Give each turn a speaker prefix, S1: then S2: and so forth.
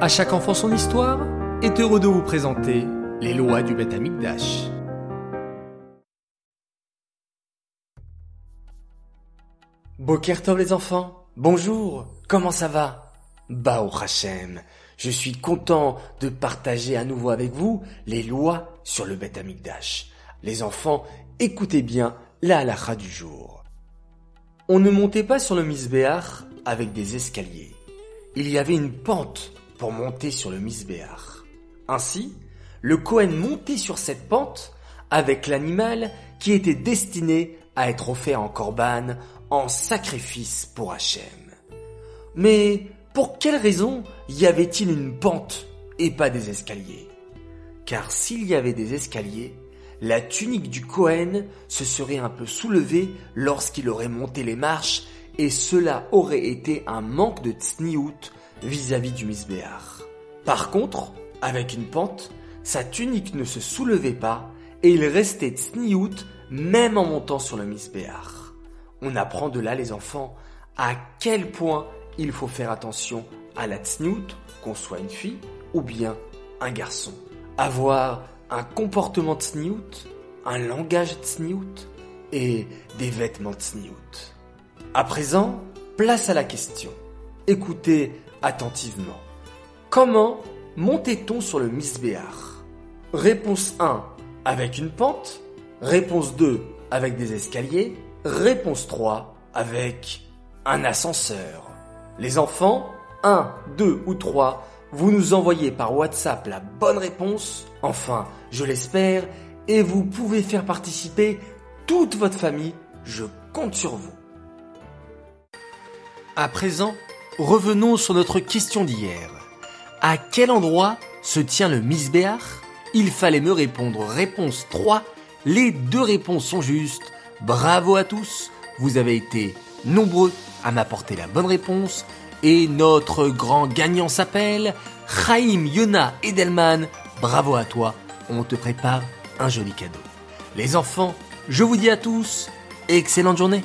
S1: À chaque enfant son histoire est heureux de vous présenter les lois du Beth Amikdash.
S2: Bokertov les enfants, bonjour, comment ça va? Bao Hashem, je suis content de partager à nouveau avec vous les lois sur le Beth. Les enfants, écoutez bien la halakha du jour. On ne montait pas sur le Misbéach avec des escaliers. Il y avait une pente pour monter sur le Misbéach. Ainsi, le Kohen montait sur cette pente avec l'animal qui était destiné à être offert en korban, en sacrifice pour Hachem. Mais pour quelle raison y avait-il une pente et pas des escaliers? Car s'il y avait des escaliers, la tunique du Cohen se serait un peu soulevée lorsqu'il aurait monté les marches et cela aurait été un manque de tsniout vis-à-vis du misbéar. Par contre, avec une pente, sa tunique ne se soulevait pas et il restait tsniout même en montant sur le misbéar. On apprend de là les enfants à quel point il faut faire attention à la tsniout, qu'on soit une fille ou bien un garçon. Avoir un comportement tsniout, un langage tsniout et des vêtements tsniout. À présent, place à la question. Écoutez attentivement. Comment montait-on sur le misbéar? Réponse 1 avec une pente. Réponse 2 avec des escaliers. Réponse 3 avec un ascenseur. Les enfants, 1, 2 ou 3 vous nous envoyez par WhatsApp la bonne réponse, enfin, je l'espère, et vous pouvez faire participer toute votre famille, je compte sur vous.
S1: À présent, revenons sur notre question d'hier. À quel endroit se tient le Misbéach Il fallait me répondre réponse 3. Les deux réponses sont justes. Bravo à tous, vous avez été nombreux à m'apporter la bonne réponse. Et notre grand gagnant s'appelle Chaim Yona Edelman. Bravo à toi, on te prépare un joli cadeau. Les enfants, je vous dis à tous, excellente journée